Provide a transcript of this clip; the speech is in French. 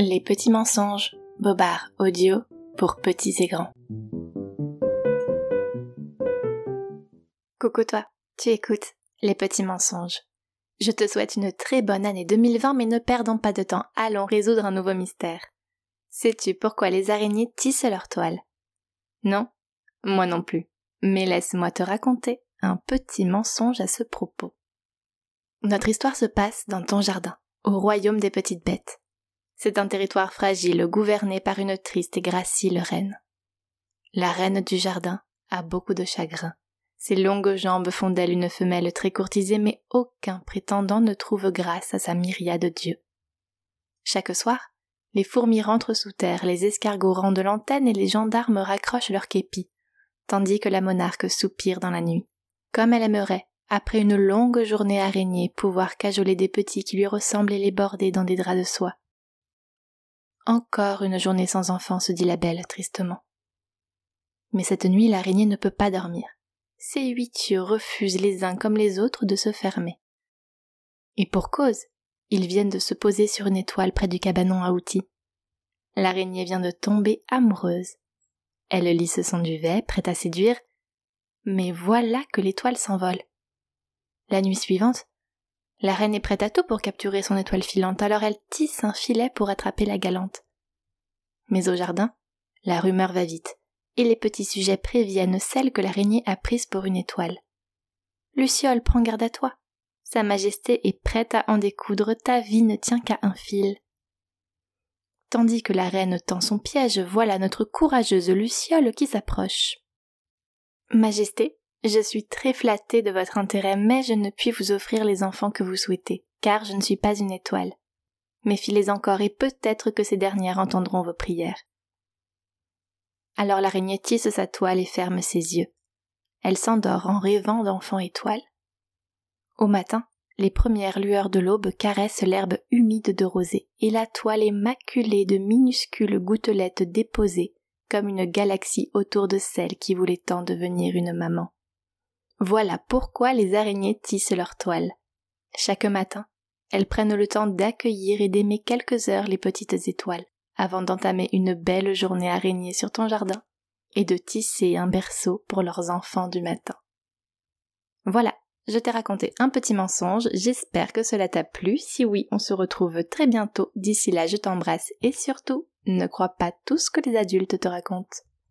Les petits mensonges, Bobard audio pour petits et grands. Coucou toi, tu écoutes Les petits mensonges. Je te souhaite une très bonne année 2020 mais ne perdons pas de temps, allons résoudre un nouveau mystère. Sais-tu pourquoi les araignées tissent leur toile Non Moi non plus. Mais laisse-moi te raconter un petit mensonge à ce propos. Notre histoire se passe dans ton jardin, au royaume des petites bêtes. C'est un territoire fragile gouverné par une triste et gracile reine. La reine du jardin a beaucoup de chagrin. Ses longues jambes font d'elle une femelle très courtisée, mais aucun prétendant ne trouve grâce à sa myriade d'yeux. Chaque soir, les fourmis rentrent sous terre, les escargots rendent l'antenne et les gendarmes raccrochent leurs képis, tandis que la monarque soupire dans la nuit, comme elle aimerait, après une longue journée araignée, pouvoir cajoler des petits qui lui ressemblent et les border dans des draps de soie. Encore une journée sans enfant, se dit la belle tristement. Mais cette nuit, l'araignée ne peut pas dormir. Ses huit yeux refusent les uns comme les autres de se fermer. Et pour cause, ils viennent de se poser sur une étoile près du cabanon à outils. L'araignée vient de tomber amoureuse. Elle lisse son duvet, prête à séduire, mais voilà que l'étoile s'envole. La nuit suivante, la reine est prête à tout pour capturer son étoile filante, alors elle tisse un filet pour attraper la galante. Mais au jardin, la rumeur va vite, et les petits sujets préviennent celle que l'araignée a prise pour une étoile. Luciole, prends garde à toi. Sa Majesté est prête à en découdre, ta vie ne tient qu'à un fil. Tandis que la reine tend son piège, voilà notre courageuse Luciole qui s'approche. Majesté, je suis très flattée de votre intérêt, mais je ne puis vous offrir les enfants que vous souhaitez, car je ne suis pas une étoile. Méfiez-les encore et peut-être que ces dernières entendront vos prières. Alors l'araignée tisse sa toile et ferme ses yeux. Elle s'endort en rêvant d'enfants étoiles. Au matin, les premières lueurs de l'aube caressent l'herbe humide de rosée, et la toile est maculée de minuscules gouttelettes déposées comme une galaxie autour de celle qui voulait tant devenir une maman. Voilà pourquoi les araignées tissent leur toile. Chaque matin, elles prennent le temps d'accueillir et d'aimer quelques heures les petites étoiles, avant d'entamer une belle journée araignée sur ton jardin, et de tisser un berceau pour leurs enfants du matin. Voilà, je t'ai raconté un petit mensonge, j'espère que cela t'a plu, si oui, on se retrouve très bientôt, d'ici là je t'embrasse, et surtout, ne crois pas tout ce que les adultes te racontent.